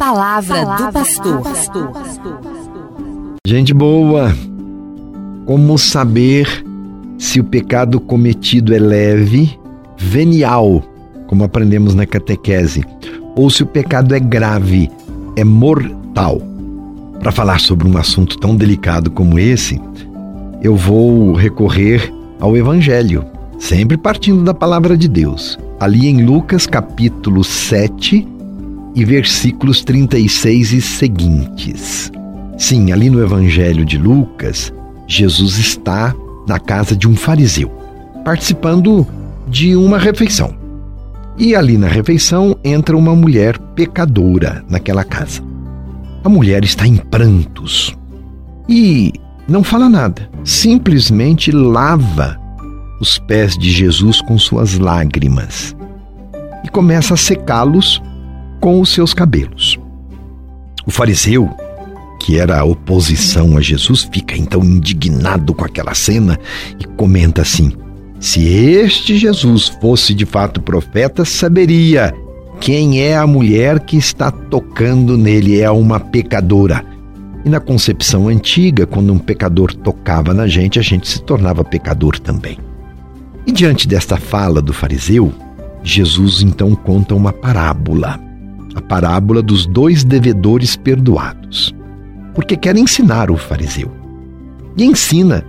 Palavra, Palavra do pastor. pastor. Gente boa, como saber se o pecado cometido é leve, venial, como aprendemos na catequese, ou se o pecado é grave, é mortal? Para falar sobre um assunto tão delicado como esse, eu vou recorrer ao Evangelho, sempre partindo da palavra de Deus. Ali em Lucas capítulo 7 e versículos 36 e seguintes. Sim, ali no Evangelho de Lucas, Jesus está na casa de um fariseu, participando de uma refeição. E ali na refeição entra uma mulher pecadora naquela casa. A mulher está em prantos e não fala nada, simplesmente lava os pés de Jesus com suas lágrimas e começa a secá-los com os seus cabelos. O fariseu, que era a oposição a Jesus, fica então indignado com aquela cena e comenta assim: se este Jesus fosse de fato profeta, saberia quem é a mulher que está tocando nele. É uma pecadora. E na concepção antiga, quando um pecador tocava na gente, a gente se tornava pecador também. E diante desta fala do fariseu, Jesus então conta uma parábola, a parábola dos dois devedores perdoados, porque quer ensinar o fariseu. E ensina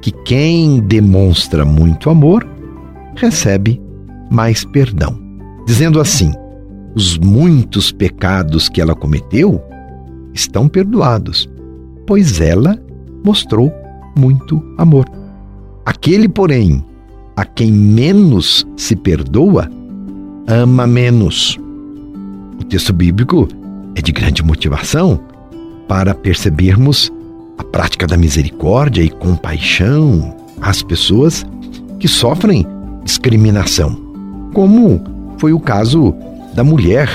que quem demonstra muito amor recebe mais perdão, dizendo assim: os muitos pecados que ela cometeu estão perdoados, pois ela mostrou muito amor. Aquele, porém, a quem menos se perdoa, ama menos. O texto bíblico é de grande motivação para percebermos a prática da misericórdia e compaixão às pessoas que sofrem discriminação, como foi o caso da mulher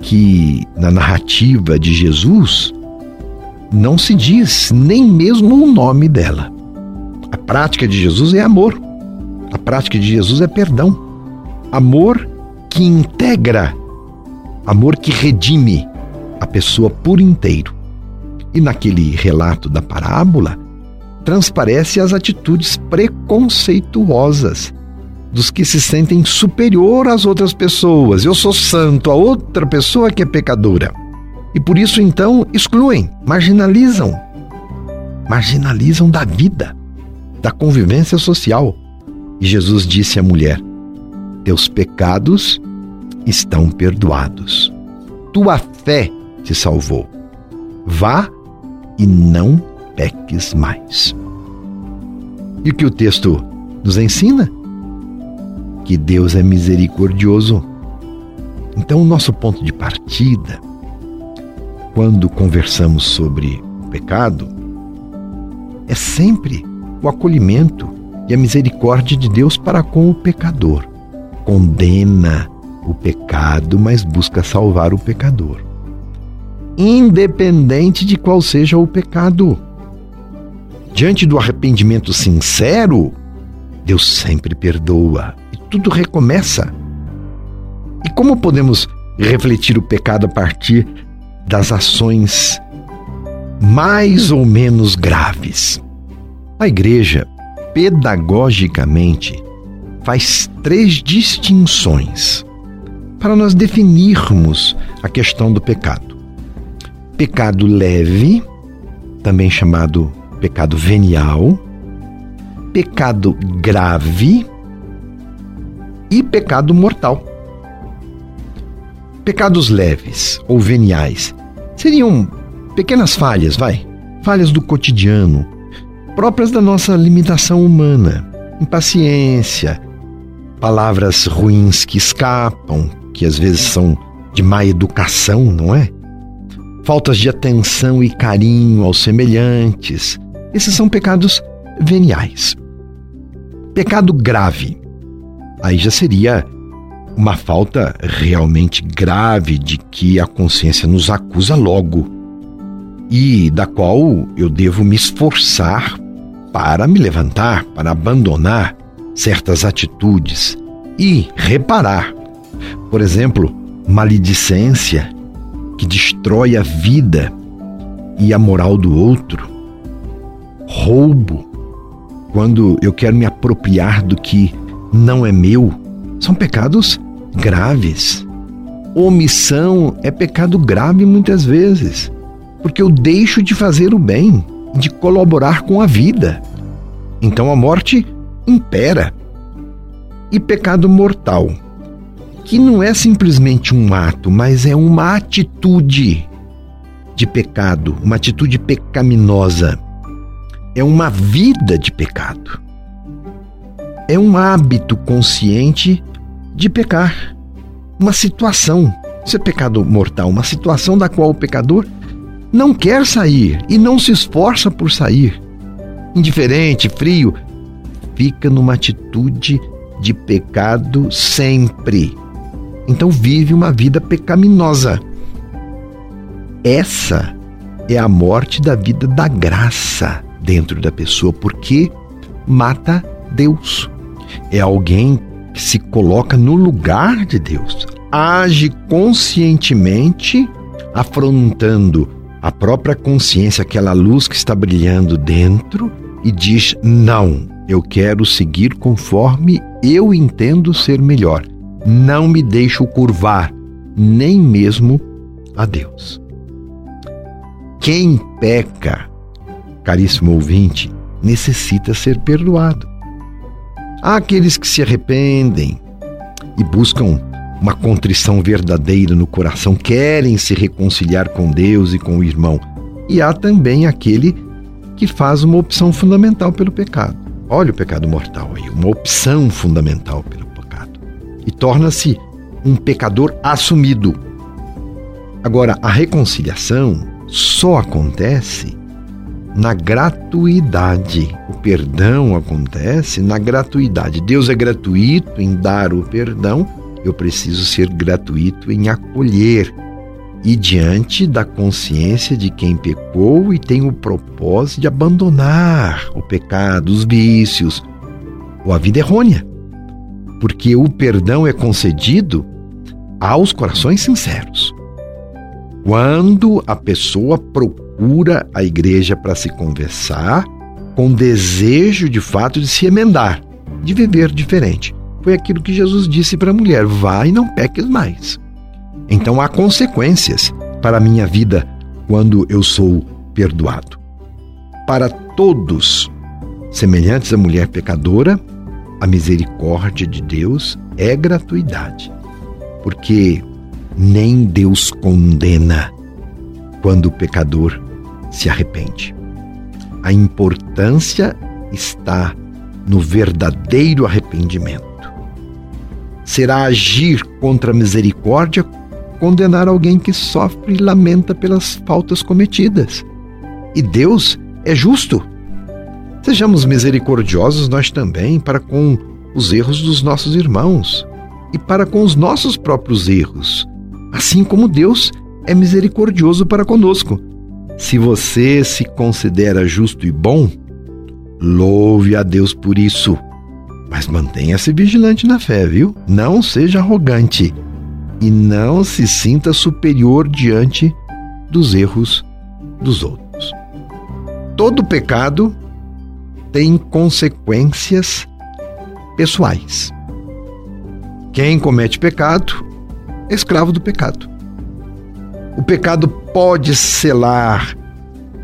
que, na narrativa de Jesus, não se diz nem mesmo o nome dela. A prática de Jesus é amor. A prática de Jesus é perdão. Amor que integra, amor que redime a pessoa por inteiro. E naquele relato da parábola, transparece as atitudes preconceituosas dos que se sentem superior às outras pessoas. Eu sou santo, a outra pessoa que é pecadora. E por isso então excluem, marginalizam. Marginalizam da vida, da convivência social. E Jesus disse à mulher: Teus pecados estão perdoados. Tua fé te salvou. Vá e não peques mais. E o que o texto nos ensina? Que Deus é misericordioso. Então, o nosso ponto de partida, quando conversamos sobre o pecado, é sempre o acolhimento e a misericórdia de Deus para com o pecador. Condena o pecado, mas busca salvar o pecador. Independente de qual seja o pecado. Diante do arrependimento sincero, Deus sempre perdoa e tudo recomeça. E como podemos refletir o pecado a partir das ações mais ou menos graves? A igreja pedagogicamente, faz três distinções para nós definirmos a questão do pecado: pecado leve, também chamado pecado venial, pecado grave e pecado mortal. Pecados leves ou veniais seriam pequenas falhas, vai, falhas do cotidiano, próprias da nossa limitação humana. Impaciência, palavras ruins que escapam, que às vezes são de má educação, não é? Faltas de atenção e carinho aos semelhantes. Esses são pecados veniais. Pecado grave. Aí já seria uma falta realmente grave de que a consciência nos acusa logo e da qual eu devo me esforçar para me levantar, para abandonar certas atitudes e reparar. Por exemplo, maledicência, que destrói a vida e a moral do outro. Roubo, quando eu quero me apropriar do que não é meu, são pecados graves. Omissão é pecado grave muitas vezes, porque eu deixo de fazer o bem, de colaborar com a vida. Então a morte impera. E pecado mortal, que não é simplesmente um ato, mas é uma atitude de pecado, uma atitude pecaminosa. É uma vida de pecado. É um hábito consciente de pecar. Uma situação. Isso é pecado mortal, uma situação da qual o pecador não quer sair e não se esforça por sair. Indiferente, frio, fica numa atitude de pecado sempre. Então vive uma vida pecaminosa. Essa é a morte da vida da graça dentro da pessoa, porque mata Deus. É alguém que se coloca no lugar de Deus, age conscientemente, afrontando a própria consciência, aquela luz que está brilhando dentro, e diz: Não, eu quero seguir conforme eu entendo ser melhor. Não me deixo curvar, nem mesmo a Deus. Quem peca, caríssimo ouvinte, necessita ser perdoado. Há aqueles que se arrependem e buscam uma contrição verdadeira no coração, querem se reconciliar com Deus e com o irmão. E há também aquele que faz uma opção fundamental pelo pecado. Olha o pecado mortal aí, uma opção fundamental pelo torna-se um pecador assumido. Agora, a reconciliação só acontece na gratuidade. O perdão acontece na gratuidade. Deus é gratuito em dar o perdão, eu preciso ser gratuito em acolher e diante da consciência de quem pecou e tem o propósito de abandonar o pecado, os vícios ou a vida errônia. Porque o perdão é concedido aos corações sinceros. Quando a pessoa procura a igreja para se conversar, com desejo de fato de se emendar, de viver diferente. Foi aquilo que Jesus disse para a mulher: vá e não peques mais. Então há consequências para a minha vida quando eu sou perdoado. Para todos, semelhantes à mulher pecadora, a misericórdia de Deus é gratuidade, porque nem Deus condena quando o pecador se arrepende. A importância está no verdadeiro arrependimento. Será agir contra a misericórdia condenar alguém que sofre e lamenta pelas faltas cometidas. E Deus é justo. Sejamos misericordiosos nós também para com os erros dos nossos irmãos e para com os nossos próprios erros, assim como Deus é misericordioso para conosco. Se você se considera justo e bom, louve a Deus por isso. Mas mantenha-se vigilante na fé, viu? Não seja arrogante e não se sinta superior diante dos erros dos outros. Todo pecado tem consequências pessoais. Quem comete pecado é escravo do pecado. O pecado pode selar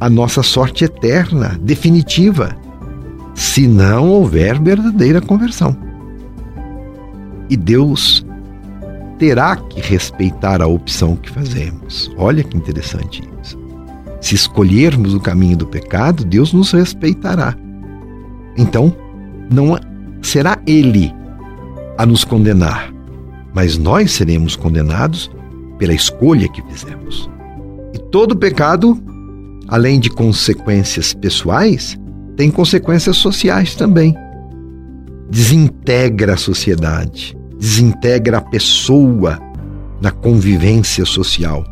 a nossa sorte eterna, definitiva, se não houver verdadeira conversão. E Deus terá que respeitar a opção que fazemos. Olha que interessante isso. Se escolhermos o caminho do pecado, Deus nos respeitará. Então, não será Ele a nos condenar, mas nós seremos condenados pela escolha que fizemos. E todo pecado, além de consequências pessoais, tem consequências sociais também. Desintegra a sociedade desintegra a pessoa na convivência social,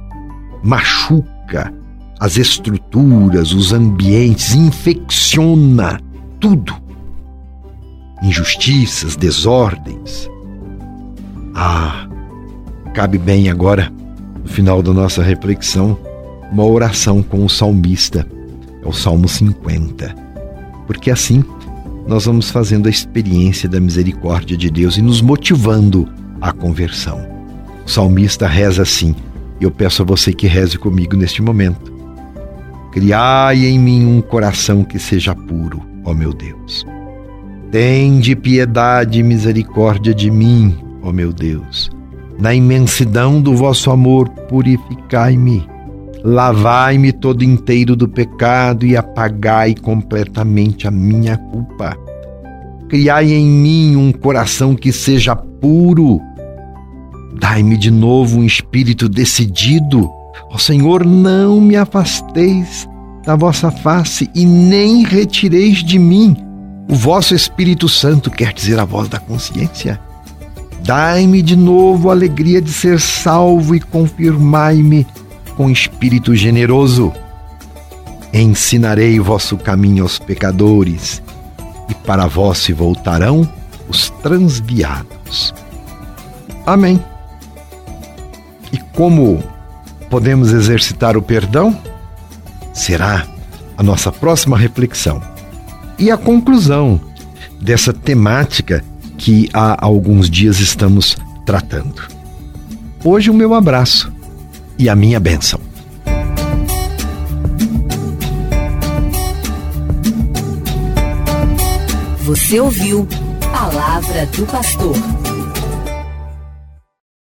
machuca as estruturas, os ambientes, infecciona tudo. Injustiças, desordens. Ah, cabe bem agora final da nossa reflexão, uma oração com o salmista. É o Salmo 50. Porque assim nós vamos fazendo a experiência da misericórdia de Deus e nos motivando à conversão. O salmista reza assim, e eu peço a você que reze comigo neste momento. Criai em mim um coração que seja puro, ó meu Deus. Tende piedade e misericórdia de mim, ó meu Deus. Na imensidão do vosso amor, purificai-me. Lavai-me todo inteiro do pecado e apagai completamente a minha culpa. Criai em mim um coração que seja puro. Dai-me de novo um espírito decidido. Ó Senhor, não me afasteis da vossa face e nem retireis de mim o vosso Espírito Santo, quer dizer a voz da consciência. Dai-me de novo a alegria de ser salvo e confirmai-me com espírito generoso. Ensinarei vosso caminho aos pecadores, e para vós se voltarão os transviados. Amém. E como podemos exercitar o perdão? Será a nossa próxima reflexão. E a conclusão dessa temática que há alguns dias estamos tratando. Hoje, o meu abraço e a minha bênção. Você ouviu Palavra do Pastor.